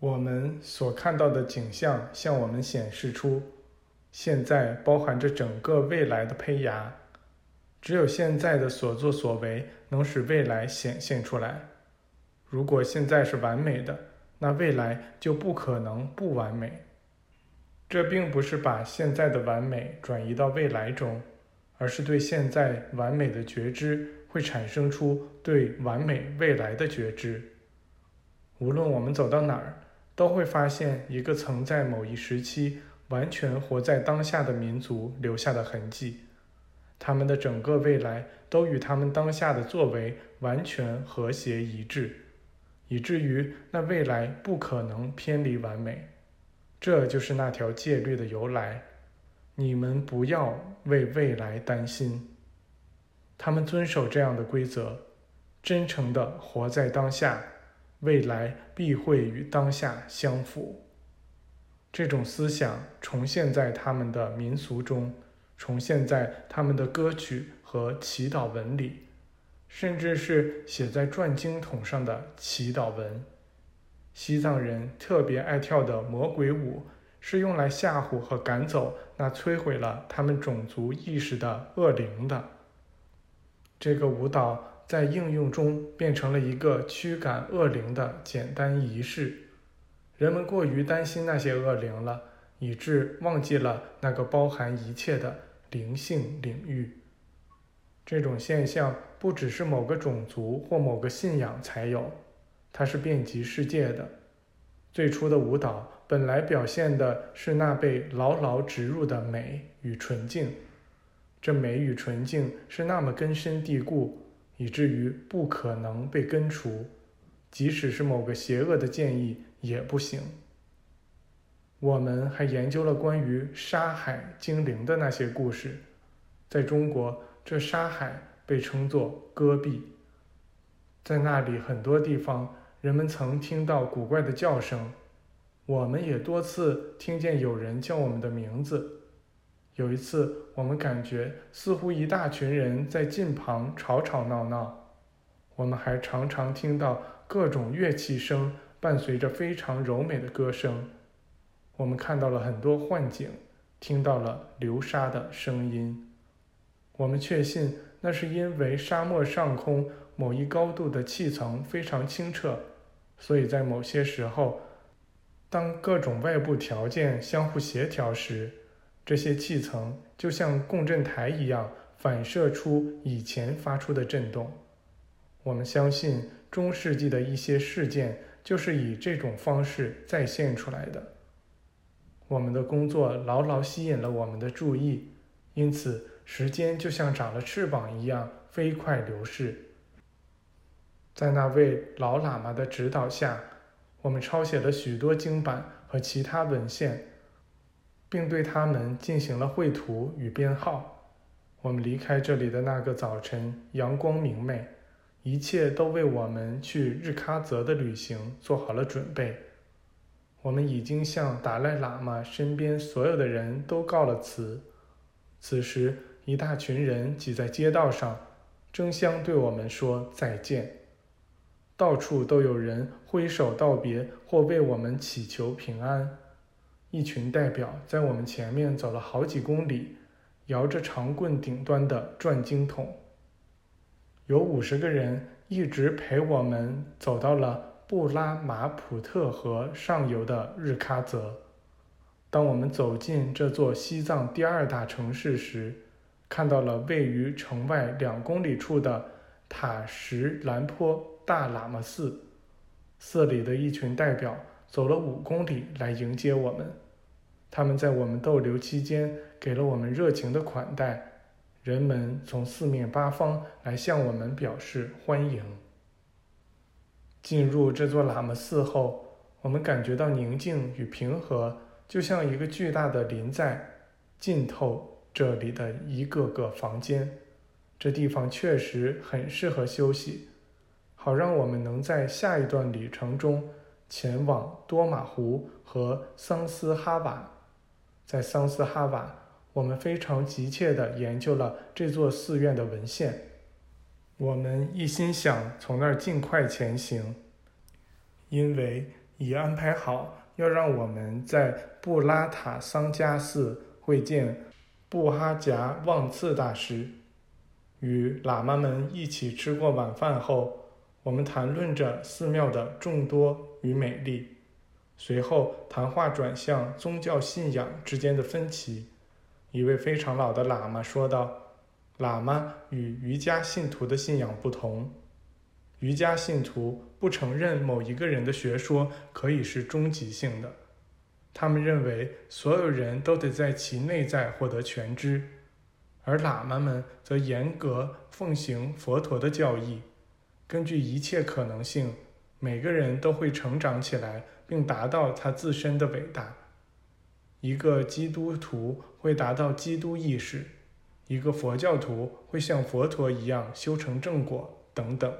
我们所看到的景象向我们显示出，现在包含着整个未来的胚芽。只有现在的所作所为能使未来显现出来。如果现在是完美的，那未来就不可能不完美。这并不是把现在的完美转移到未来中，而是对现在完美的觉知会产生出对完美未来的觉知。无论我们走到哪儿，都会发现一个曾在某一时期完全活在当下的民族留下的痕迹。他们的整个未来都与他们当下的作为完全和谐一致，以至于那未来不可能偏离完美。这就是那条戒律的由来。你们不要为未来担心。他们遵守这样的规则，真诚地活在当下，未来必会与当下相符。这种思想重现在他们的民俗中。重现在他们的歌曲和祈祷文里，甚至是写在转经筒上的祈祷文。西藏人特别爱跳的魔鬼舞，是用来吓唬和赶走那摧毁了他们种族意识的恶灵的。这个舞蹈在应用中变成了一个驱赶恶灵的简单仪式。人们过于担心那些恶灵了，以致忘记了那个包含一切的。灵性领域，这种现象不只是某个种族或某个信仰才有，它是遍及世界的。最初的舞蹈本来表现的是那被牢牢植入的美与纯净，这美与纯净是那么根深蒂固，以至于不可能被根除，即使是某个邪恶的建议也不行。我们还研究了关于沙海精灵的那些故事。在中国，这沙海被称作戈壁。在那里，很多地方人们曾听到古怪的叫声。我们也多次听见有人叫我们的名字。有一次，我们感觉似乎一大群人在近旁吵吵闹闹。我们还常常听到各种乐器声伴随着非常柔美的歌声。我们看到了很多幻景，听到了流沙的声音。我们确信那是因为沙漠上空某一高度的气层非常清澈，所以在某些时候，当各种外部条件相互协调时，这些气层就像共振台一样反射出以前发出的震动。我们相信中世纪的一些事件就是以这种方式再现出来的。我们的工作牢牢吸引了我们的注意，因此时间就像长了翅膀一样飞快流逝。在那位老喇嘛的指导下，我们抄写了许多经版和其他文献，并对它们进行了绘图与编号。我们离开这里的那个早晨，阳光明媚，一切都为我们去日喀则的旅行做好了准备。我们已经向达赖喇嘛身边所有的人都告了辞。此时，一大群人挤在街道上，争相对我们说再见。到处都有人挥手道别或为我们祈求平安。一群代表在我们前面走了好几公里，摇着长棍顶端的转经筒。有五十个人一直陪我们走到了。布拉马普特河上游的日喀则。当我们走进这座西藏第二大城市时，看到了位于城外两公里处的塔什兰坡大喇嘛寺。寺里的一群代表走了五公里来迎接我们。他们在我们逗留期间给了我们热情的款待。人们从四面八方来向我们表示欢迎。进入这座喇嘛寺后，我们感觉到宁静与平和，就像一个巨大的林在浸透这里的一个个房间。这地方确实很适合休息，好让我们能在下一段旅程中前往多玛湖和桑斯哈瓦。在桑斯哈瓦，我们非常急切地研究了这座寺院的文献。我们一心想从那儿尽快前行，因为已安排好要让我们在布拉塔桑加寺会见布哈夹旺次大师。与喇嘛们一起吃过晚饭后，我们谈论着寺庙的众多与美丽。随后，谈话转向宗教信仰之间的分歧。一位非常老的喇嘛说道：“喇嘛与瑜伽信徒的信仰不同，瑜伽信徒不承认某一个人的学说可以是终极性的，他们认为所有人都得在其内在获得全知。”而喇嘛们则严格奉行佛陀的教义，根据一切可能性，每个人都会成长起来，并达到他自身的伟大。一个基督徒会达到基督意识，一个佛教徒会像佛陀一样修成正果，等等。